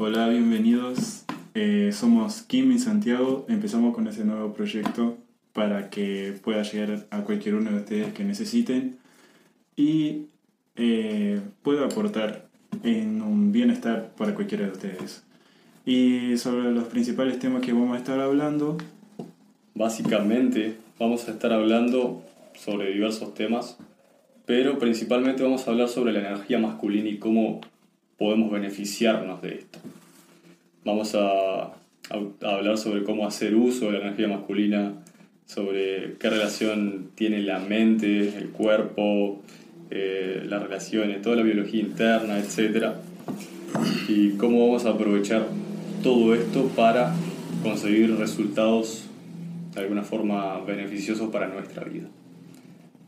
Hola, bienvenidos. Eh, somos Kim y Santiago. Empezamos con ese nuevo proyecto para que pueda llegar a cualquier uno de ustedes que necesiten y eh, pueda aportar en un bienestar para cualquiera de ustedes. Y sobre los principales temas que vamos a estar hablando, Básicamente vamos a estar hablando sobre diversos temas, pero principalmente vamos a hablar sobre la energía masculina y cómo podemos beneficiarnos de esto. Vamos a, a- hablar sobre cómo hacer uso de la energía masculina, sobre qué relación tiene la mente, el cuerpo, eh, las relaciones, toda la biología interna, etc. Y cómo vamos a aprovechar todo esto para conseguir resultados de alguna forma beneficiosos para nuestra vida.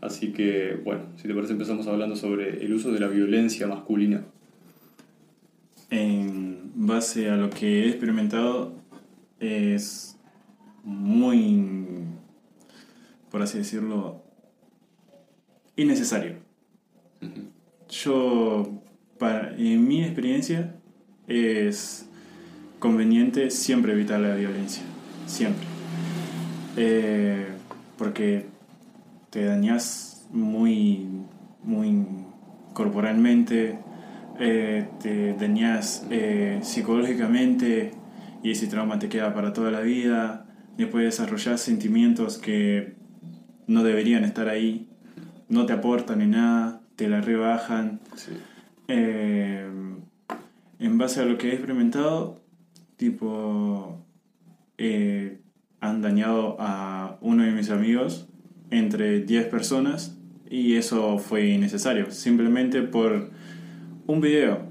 Así que, bueno, si te parece empezamos hablando sobre el uso de la violencia masculina. En base a lo que he experimentado, es muy, por así decirlo, innecesario. Yo, para, en mi experiencia, es conveniente siempre evitar la violencia. Siempre. Eh, porque te dañas muy, muy corporalmente, eh, te dañas eh, psicológicamente y ese trauma te queda para toda la vida. Después desarrollas sentimientos que no deberían estar ahí, no te aportan en nada, te la rebajan. Sí. Eh, en base a lo que he experimentado, tipo, han dañado a uno de mis amigos entre 10 personas y eso fue innecesario, simplemente por un video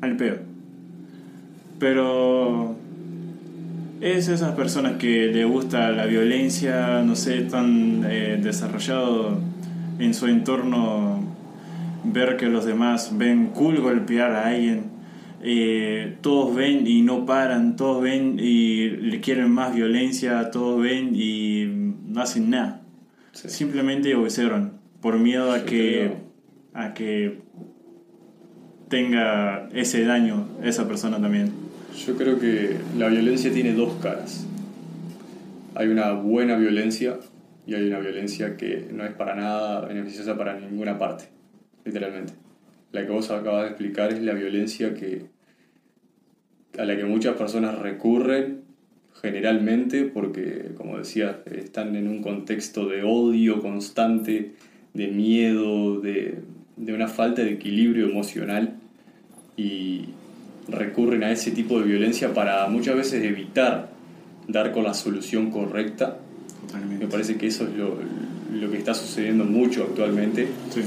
al pedo. Pero es esas personas que le gusta la violencia, no sé, tan eh, desarrollado en su entorno ver que los demás ven cool golpear a alguien. eh, todos ven y no paran, todos ven y le quieren más violencia, todos ven y no hacen nada. Sí. Simplemente obedecieron por miedo a que, a que tenga ese daño esa persona también. Yo creo que la violencia tiene dos caras. Hay una buena violencia y hay una violencia que no es para nada beneficiosa para ninguna parte, literalmente. La que vos acabas de explicar es la violencia que, a la que muchas personas recurren generalmente porque, como decía, están en un contexto de odio constante, de miedo, de, de una falta de equilibrio emocional y recurren a ese tipo de violencia para muchas veces evitar dar con la solución correcta. Totalmente. Me parece que eso es lo, lo que está sucediendo mucho actualmente Sí.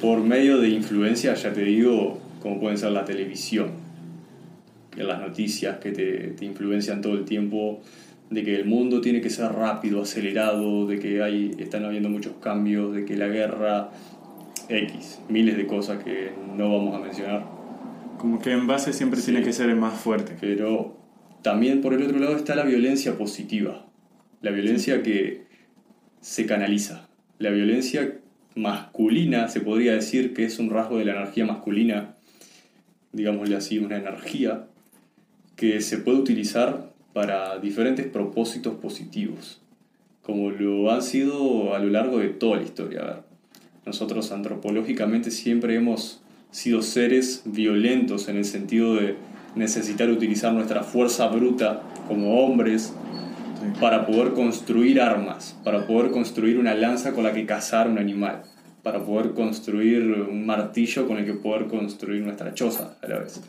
por medio de influencias, ya te digo, como pueden ser la televisión, que las noticias que te, te influencian todo el tiempo, de que el mundo tiene que ser rápido, acelerado, de que hay, están habiendo muchos cambios, de que la guerra, X, miles de cosas que no vamos a mencionar, Como que en base siempre Sí. tiene que ser el más fuerte. pero también por el otro lado está la violencia positiva, la violencia que se canaliza, la violencia masculina, se podría decir que es un rasgo de la energía masculina, digámosle así, una energía que se puede utilizar para diferentes propósitos positivos, como lo han sido a lo largo de toda la historia. A ver, nosotros antropológicamente siempre hemos sido seres violentos en el sentido de necesitar utilizar nuestra fuerza bruta como hombres Sí. para poder construir armas, para poder construir una lanza con la que cazar un animal, para poder construir un martillo con el que poder construir nuestra choza a la vez.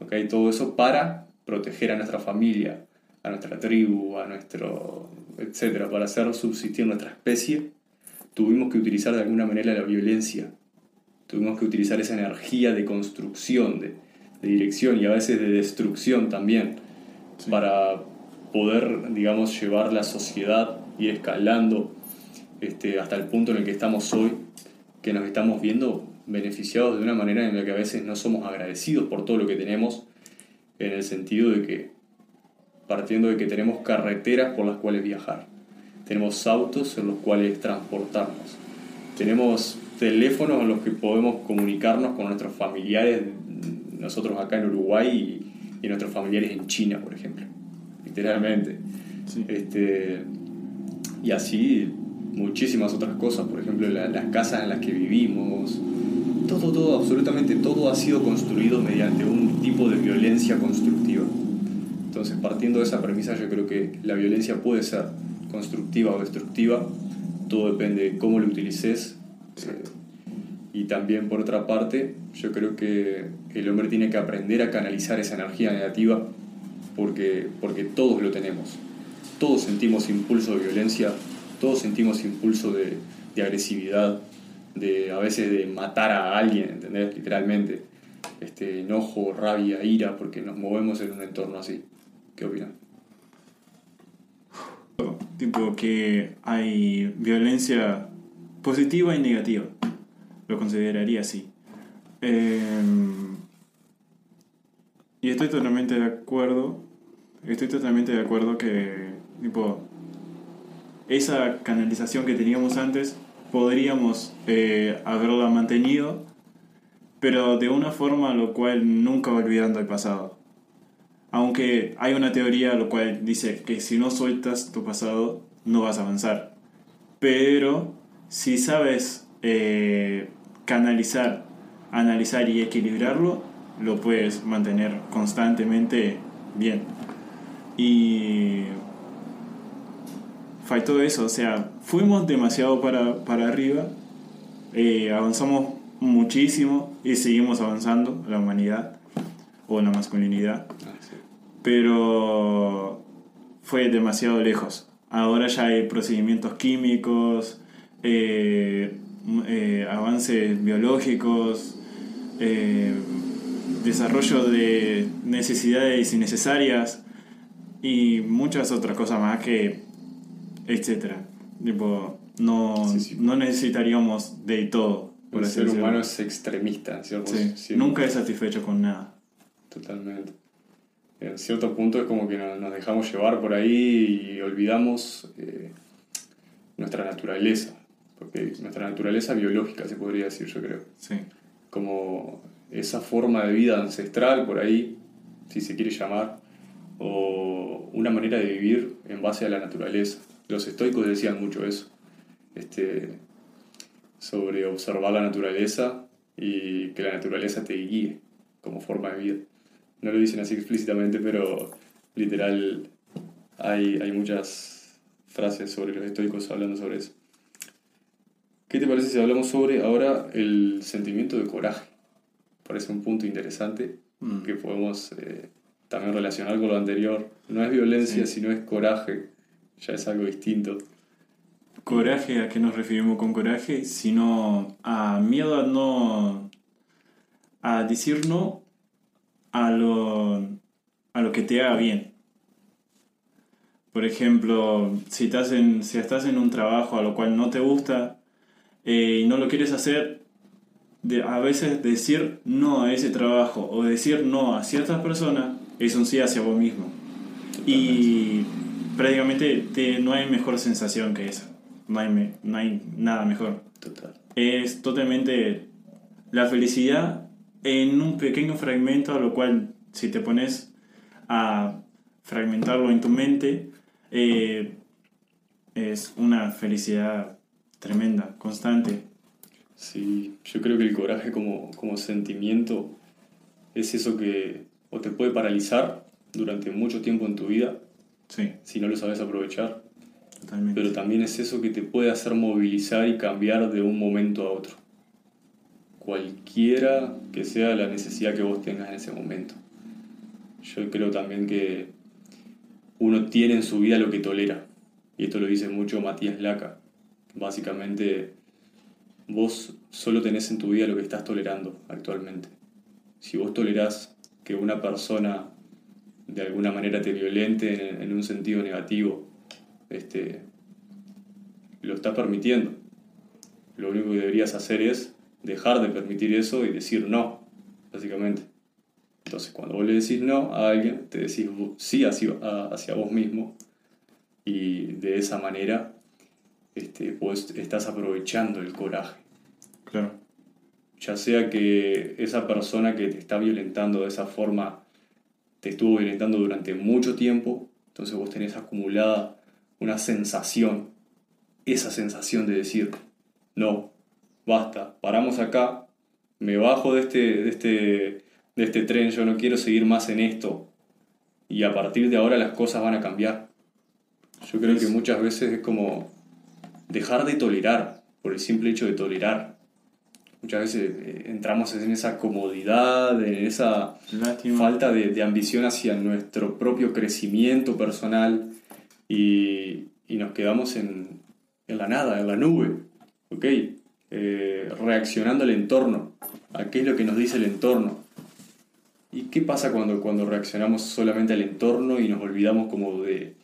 ¿Ok? Todo eso para proteger a nuestra familia, a nuestra tribu, a nuestro, etcétera, para hacer subsistir nuestra especie, tuvimos que utilizar de alguna manera la violencia. Tuvimos que utilizar esa energía de construcción, de, de dirección y a veces de destrucción también, Sí. para poder, digamos, llevar la sociedad, ir escalando este, hasta el punto en el que estamos hoy, que nos estamos viendo beneficiados de una manera en la que a veces no somos agradecidos por todo lo que tenemos, en el sentido de que, partiendo de que tenemos carreteras por las cuales viajar, tenemos autos en los cuales transportarnos, tenemos teléfonos en los que podemos comunicarnos con nuestros familiares, nosotros acá en Uruguay, y nuestros familiares en China, por ejemplo. Literalmente. Sí. Este, y así muchísimas otras cosas, por ejemplo, la- las casas en las que vivimos. Todo, todo, absolutamente todo ha sido construido mediante un tipo de violencia constructiva. Entonces, partiendo de esa premisa, yo creo que la violencia puede ser constructiva o destructiva, todo depende de cómo lo utilices. Y también, por otra parte, yo creo que el hombre tiene que aprender a canalizar esa energía negativa porque, porque todos lo tenemos. Todos sentimos impulso de violencia, todos sentimos impulso de, de agresividad, de a veces de matar a alguien, ¿entendés? Literalmente. Este, enojo, rabia, ira, porque nos movemos en un entorno así. ¿Qué opinas? Tipo que hay violencia positiva y negativa. Lo consideraría así. Em, y estoy totalmente de acuerdo. Estoy totalmente de acuerdo que, tipo, esa canalización que teníamos antes podríamos eh, haberla mantenido, pero de una forma lo cual nunca olvidando el pasado. Aunque hay una teoría lo cual dice que si no sueltas tu pasado no vas a avanzar. Pero si sabes eh, canalizar, analizar y equilibrarlo, lo puedes mantener constantemente bien. Y faltó eso, o sea, fuimos demasiado para, para arriba, eh, avanzamos muchísimo y seguimos avanzando, la humanidad o la masculinidad pero fue demasiado lejos. Ahora ya hay procedimientos químicos, eh, eh, avances biológicos, eh, desarrollo de necesidades innecesarias y muchas otras cosas más que, etcétera. Tipo, no, Sí, sí. no necesitaríamos de todo. por El ser humano es extremista, ¿cierto? Sí. Nunca es satisfecho con nada. Totalmente. En cierto punto es como que no- nos dejamos llevar por ahí y olvidamos nuestra naturaleza. Porque nuestra naturaleza biológica, se podría decir, yo creo. Sí. Como esa forma de vida ancestral por ahí, si se quiere llamar, o una manera de vivir en base a la naturaleza. Los estoicos decían mucho eso, este, sobre observar la naturaleza y que la naturaleza te guíe como forma de vida. No lo dicen así explícitamente, pero literal hay, hay muchas frases sobre los estoicos hablando sobre eso. ¿Qué te parece si hablamos sobre ahora el sentimiento de coraje? Parece un punto interesante Mm. que podemos eh, también relacionar con lo anterior. No es violencia, Sí. sino es coraje. Ya es algo distinto. Coraje, ¿a qué nos referimos con coraje? Sino a miedo a no. a decir no a lo, a lo que te haga bien. Por ejemplo, si estás en, si estás en un trabajo a lo cual no te gusta eh, y no lo quieres hacer, de, a veces decir no a ese trabajo o decir no a ciertas personas es un sí hacia vos mismo. Y prácticamente te- no hay mejor sensación que esa. No hay, me- no hay nada mejor. Total. Es totalmente la felicidad en un pequeño fragmento, a lo cual si te pones a fragmentarlo en tu mente, eh, es una felicidad tremenda, constante. Sí, yo creo que el coraje como, como sentimiento es eso que o te puede paralizar durante mucho tiempo en tu vida Sí, si no lo sabes aprovechar, totalmente. pero también es eso que te puede hacer movilizar y cambiar de un momento a otro. Cualquiera que sea la necesidad que vos tengas en ese momento. Yo creo también que uno tiene en su vida lo que tolera. Y esto lo dice mucho Matías Laca. Básicamente, vos solo tenés en tu vida lo que estás tolerando actualmente. Si vos tolerás que una persona de alguna manera te violente en, en un sentido negativo, este, lo estás permitiendo. Lo único que deberías hacer es dejar de permitir eso y decir no, básicamente. Entonces, cuando vos le decís no a alguien, te decís sí hacia, hacia vos mismo y de esa manera este, vos estás aprovechando el coraje. Claro, Ya sea que esa persona que te está violentando de esa forma te estuvo violentando durante mucho tiempo, entonces vos tenés acumulada una sensación, esa sensación de decir, no, basta, paramos acá, me bajo de este, de este, de este tren, yo no quiero seguir más en esto, y a partir de ahora las cosas van a cambiar. Yo creo que muchas veces es como dejar de tolerar por el simple hecho de tolerar. Muchas veces eh, entramos en esa comodidad, en esa falta de, ambición hacia nuestro propio crecimiento personal y, nos quedamos en, la nada, en la nube, ¿ok? Eh, reaccionando al entorno, a qué es lo que nos dice el entorno. ¿Y qué pasa cuando, cuando reaccionamos solamente al entorno y nos olvidamos como de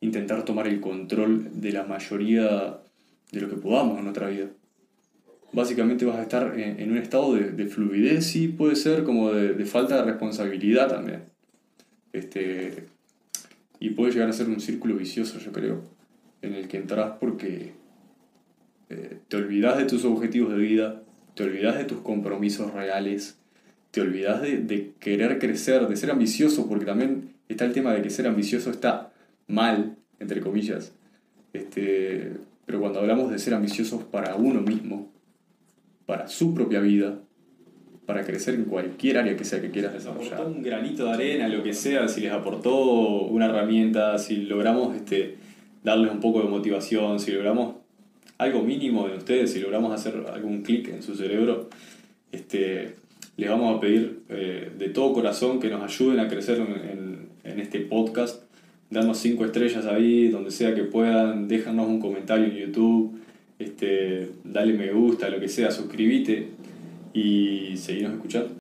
intentar tomar el control de la mayoría de lo que podamos en nuestra vida? Básicamente vas a estar en, un estado de, fluidez y puede ser como de, falta de responsabilidad también. Este, y puede llegar a ser un círculo vicioso, yo creo, en el que entras porque eh, te olvidas de tus objetivos de vida, te olvidas de tus compromisos reales, te olvidas de, de, querer crecer, de ser ambicioso, porque también está el tema de que ser ambicioso está mal, entre comillas. Este, pero cuando hablamos de ser ambiciosos para uno mismo, para su propia vida, para crecer en cualquier área que sea que quieras desarrollar. Aportó un granito de arena, lo que sea, si les aportó una herramienta, si logramos este, darles un poco de motivación, si logramos algo mínimo de ustedes, si logramos hacer algún clic en su cerebro, este, les vamos a pedir eh, de todo corazón que nos ayuden a crecer en, este podcast. Darnos cinco estrellas ahí, donde sea que puedan, déjanos un comentario en YouTube, este, dale me gusta, lo que sea, suscríbete y seguimos escuchando.